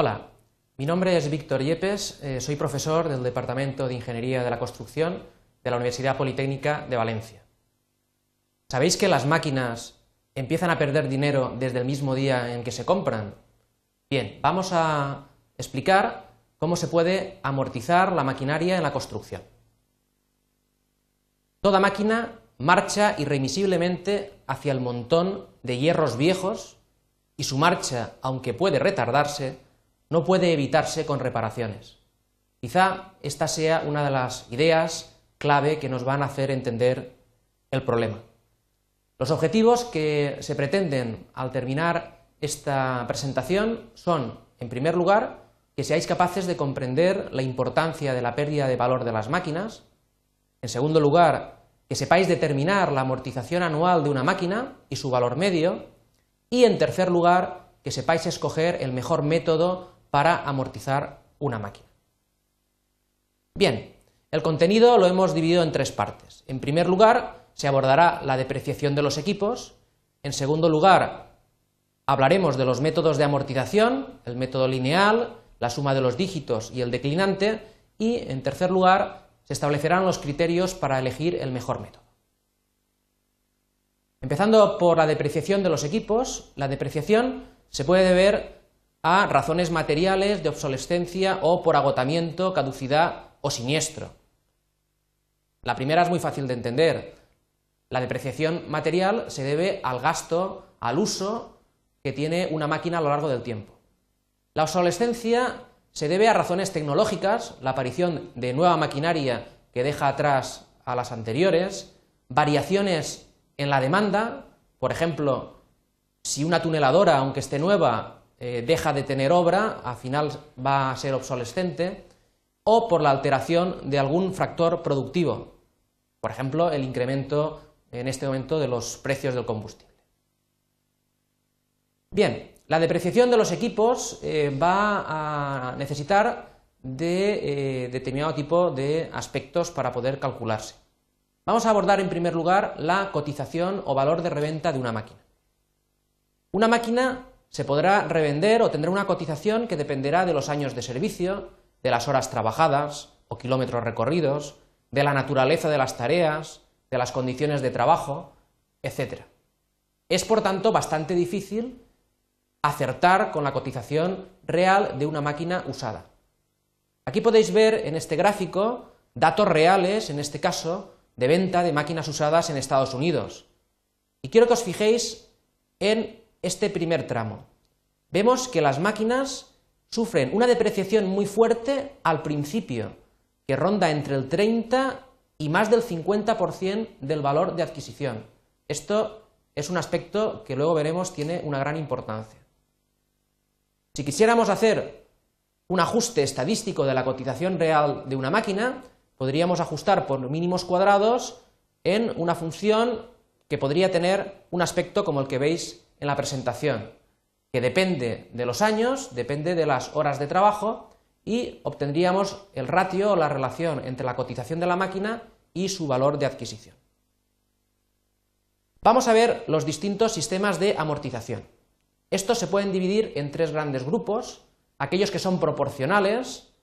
Hola, mi nombre es Víctor Yepes, eh, soy profesor del Departamento de Ingeniería de la Construcción de la Universidad Politécnica de Valencia. ¿Sabéis que las máquinas empiezan a perder dinero desde el mismo día en que se compran? Bien, vamos a explicar cómo se puede amortizar la maquinaria en la construcción. Toda máquina marcha irremisiblemente hacia el montón de hierros viejos y su marcha, aunque puede retardarse, no puede evitarse con reparaciones. Quizá esta sea una de las ideas clave que nos van a hacer entender el problema. Los objetivos que se pretenden al terminar esta presentación son, en primer lugar, que seáis capaces de comprender la importancia de la pérdida de valor de las máquinas, en segundo lugar, que sepáis determinar la amortización anual de una máquina y su valor medio, y en tercer lugar, que sepáis escoger el mejor método para amortizar una máquina. Bien, el contenido lo hemos dividido en tres partes. En primer lugar, se abordará la depreciación de los equipos. En segundo lugar, hablaremos de los métodos de amortización, el método lineal, la suma de los dígitos y el declinante. Y, en tercer lugar, se establecerán los criterios para elegir el mejor método. Empezando por la depreciación de los equipos, la depreciación se puede deber a razones materiales de obsolescencia o por agotamiento, caducidad o siniestro. La primera es muy fácil de entender. La depreciación material se debe al gasto, al uso que tiene una máquina a lo largo del tiempo. La obsolescencia se debe a razones tecnológicas, la aparición de nueva maquinaria que deja atrás a las anteriores, variaciones en la demanda, por ejemplo, si una tuneladora, aunque esté nueva, eh, deja de tener obra, al final va a ser obsolescente, o por la alteración de algún factor productivo, por ejemplo, el incremento en este momento de los precios del combustible. Bien, la depreciación de los equipos eh, va a necesitar de eh, determinado tipo de aspectos para poder calcularse. Vamos a abordar en primer lugar la cotización o valor de reventa de una máquina. Una máquina se podrá revender o tendrá una cotización que dependerá de los años de servicio, de las horas trabajadas o kilómetros recorridos, de la naturaleza de las tareas, de las condiciones de trabajo, etc. Es, por tanto, bastante difícil acertar con la cotización real de una máquina usada. Aquí podéis ver en este gráfico datos reales, en este caso, de venta de máquinas usadas en Estados Unidos. Y quiero que os fijéis en este primer tramo. Vemos que las máquinas sufren una depreciación muy fuerte al principio, que ronda entre el 30 y más del 50% del valor de adquisición. Esto es un aspecto que luego veremos tiene una gran importancia. Si quisiéramos hacer un ajuste estadístico de la cotización real de una máquina, podríamos ajustar por mínimos cuadrados en una función que podría tener un aspecto como el que veis en la presentación, que depende de los años, depende de las horas de trabajo y obtendríamos el ratio o la relación entre la cotización de la máquina y su valor de adquisición. Vamos a ver los distintos sistemas de amortización. Estos se pueden dividir en tres grandes grupos, aquellos que son proporcionales,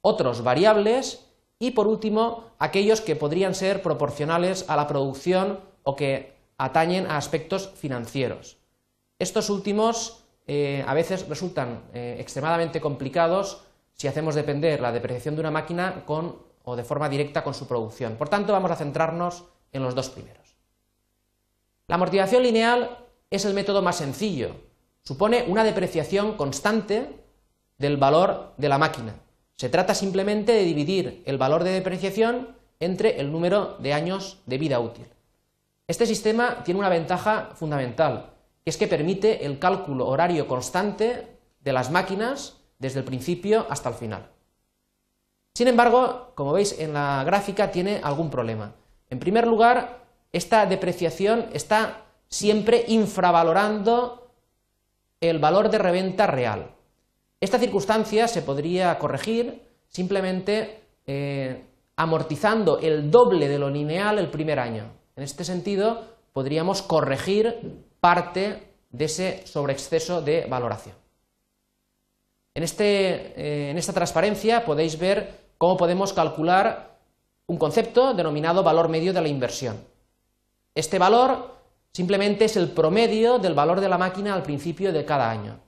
otros variables y por último aquellos que podrían ser proporcionales a la producción o que atañen a aspectos financieros. Estos últimos eh, a veces resultan eh, extremadamente complicados si hacemos depender la depreciación de una máquina con o de forma directa con su producción. Por tanto, vamos a centrarnos en los dos primeros. La amortización lineal es el método más sencillo. Supone una depreciación constante del valor de la máquina. Se trata simplemente de dividir el valor de depreciación entre el número de años de vida útil. Este sistema tiene una ventaja fundamental, es que permite el cálculo horario constante de las máquinas desde el principio hasta el final. Sin embargo, como veis en la gráfica, tiene algún problema. En primer lugar, esta depreciación está siempre infravalorando el valor de reventa real. Esta circunstancia se podría corregir simplemente eh, amortizando el doble de lo lineal el primer año. En este sentido, podríamos corregir parte de ese sobreexceso de valoración. En, este, eh, en esta transparencia podéis ver cómo podemos calcular un concepto denominado valor medio de la inversión. Este valor simplemente es el promedio del valor de la máquina al principio de cada año.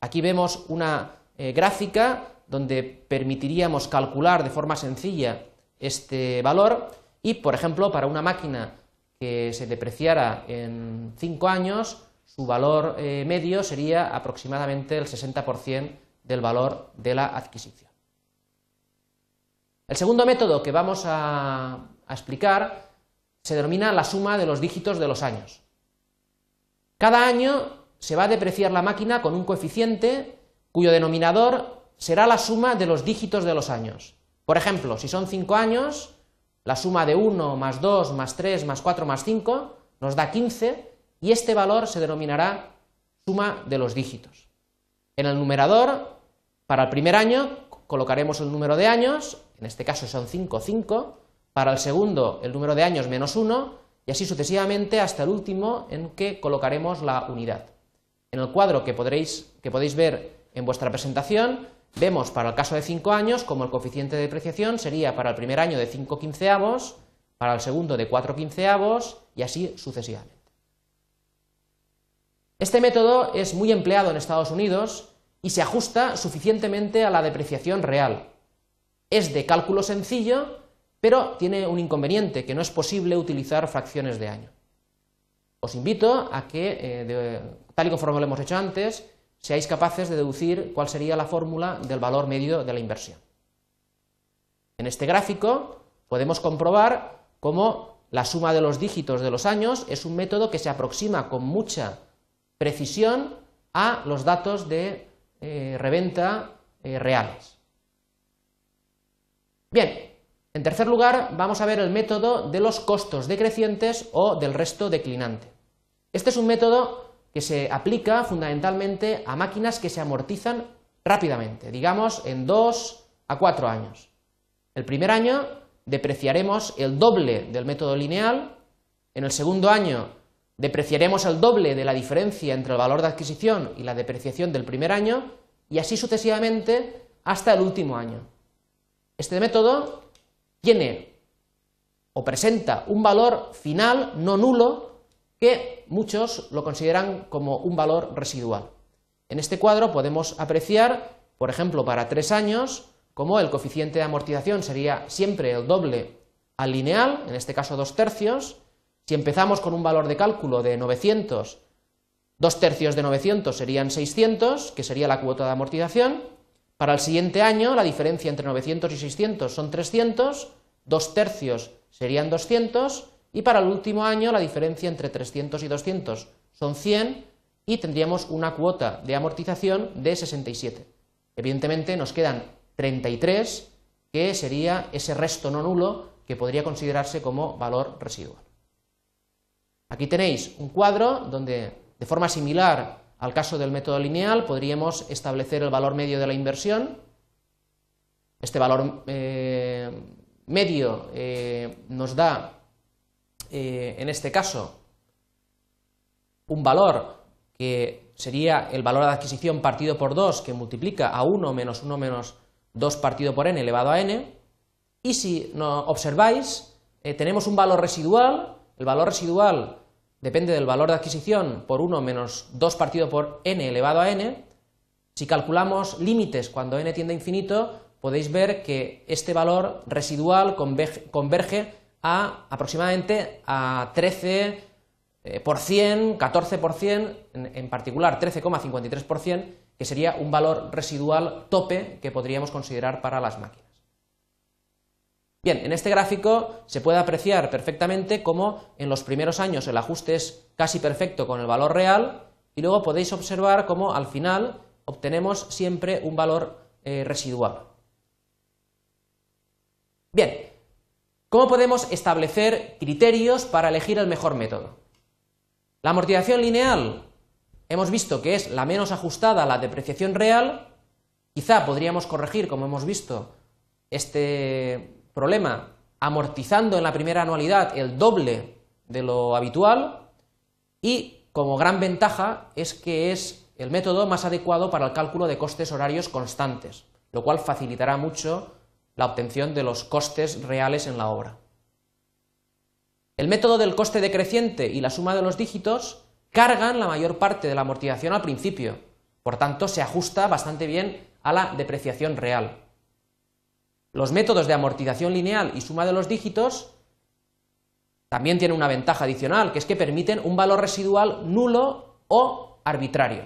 Aquí vemos una eh, gráfica donde permitiríamos calcular de forma sencilla este valor y, por ejemplo, para una máquina que se depreciara en 5 años, su valor eh, medio sería aproximadamente el 60% del valor de la adquisición. El segundo método que vamos a, explicar se denomina la suma de los dígitos de los años. Cada año se va a depreciar la máquina con un coeficiente cuyo denominador será la suma de los dígitos de los años. Por ejemplo, si son 5 años, la suma de 1 más 2 más 3 más 4 más 5 nos da 15 y este valor se denominará suma de los dígitos. En el numerador, para el primer año, colocaremos el número de años, en este caso son 5, 5, para el segundo el número de años menos 1 y así sucesivamente hasta el último en que colocaremos la unidad. En el cuadro que, podréis, que podéis ver en vuestra presentación, vemos para el caso de 5 años como el coeficiente de depreciación sería para el primer año de 5 quinceavos, para el segundo de 4 quinceavos y así sucesivamente. Este método es muy empleado en Estados Unidos y se ajusta suficientemente a la depreciación real. Es de cálculo sencillo, pero tiene un inconveniente, que no es posible utilizar fracciones de año. Os invito a que, eh, tal y conforme lo hemos hecho antes, seáis capaces de deducir cuál sería la fórmula del valor medio de la inversión. En este gráfico podemos comprobar cómo la suma de los dígitos de los años es un método que se aproxima con mucha precisión a los datos de eh, reventa eh, reales. Bien, en tercer lugar vamos a ver el método de los costos decrecientes o del resto declinante. Este es un método que se aplica fundamentalmente a máquinas que se amortizan rápidamente, digamos en 2 a 4 años. El primer año depreciaremos el doble del método lineal, en el segundo año depreciaremos el doble de la diferencia entre el valor de adquisición y la depreciación del primer año y así sucesivamente hasta el último año. Este método tiene o presenta un valor final no nulo que muchos lo consideran como un valor residual. En este cuadro podemos apreciar, por ejemplo, para tres años, como el coeficiente de amortización sería siempre el doble al lineal, en este caso dos tercios. Si empezamos con un valor de cálculo de 900, dos tercios de 900 serían 600, que sería la cuota de amortización. Para el siguiente año, la diferencia entre 900 y 600 son 300, dos tercios serían 200, y para el último año la diferencia entre 300 y 200 son 100 y tendríamos una cuota de amortización de 67. Evidentemente nos quedan 33, que sería ese resto no nulo que podría considerarse como valor residual. Aquí tenéis un cuadro donde, de forma similar al caso del método lineal, podríamos establecer el valor medio de la inversión. Este valor eh, medio eh, nos da, eh, en este caso, un valor que sería el valor de adquisición partido por 2, que multiplica a 1 menos 1 menos 2 partido por n elevado a n. Y si no observáis, tenemos un valor residual. El valor residual depende del valor de adquisición por 1 menos 2 partido por n elevado a n. Si calculamos límites cuando n tiende a infinito, podéis ver que este valor residual converge a aproximadamente a 13%, 14%, en particular 13,53%, que sería un valor residual tope que podríamos considerar para las máquinas. Bien, en este gráfico se puede apreciar perfectamente cómo en los primeros años el ajuste es casi perfecto con el valor real y luego podéis observar cómo al final obtenemos siempre un valor eh, residual. Bien, ¿cómo podemos establecer criterios para elegir el mejor método? La amortización lineal hemos visto que es la menos ajustada a la depreciación real. Quizá podríamos corregir, como hemos visto, este problema amortizando en la primera anualidad el doble de lo habitual y como gran ventaja es que es el método más adecuado para el cálculo de costes horarios constantes, lo cual facilitará mucho la obtención de los costes reales en la obra. El método del coste decreciente y la suma de los dígitos cargan la mayor parte de la amortización al principio, por tanto se ajusta bastante bien a la depreciación real. Los métodos de amortización lineal y suma de los dígitos también tienen una ventaja adicional, que es que permiten un valor residual nulo o arbitrario.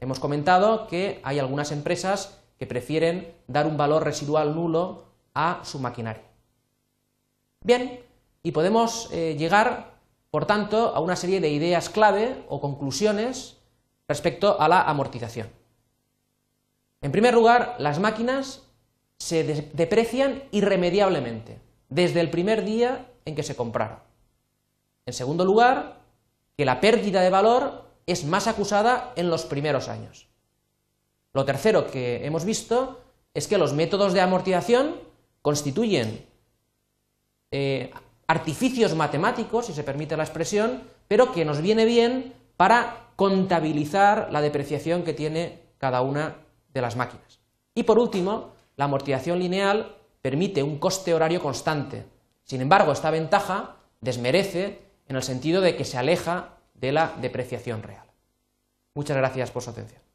Hemos comentado que hay algunas empresas que prefieren dar un valor residual nulo a su maquinaria. Bien, y podemos eh, llegar, por tanto, a una serie de ideas clave o conclusiones respecto a la amortización. En primer lugar, las máquinas se deprecian irremediablemente, desde el primer día en que se compraron. En segundo lugar, que la pérdida de valor es más acusada en los primeros años. Lo tercero que hemos visto es que los métodos de amortización constituyen eh, artificios matemáticos, si se permite la expresión, pero que nos viene bien para contabilizar la depreciación que tiene cada una de las máquinas. Y por último, la amortización lineal permite un coste horario constante. Sin embargo, esta ventaja desmerece en el sentido de que se aleja de la depreciación real. Muchas gracias por su atención.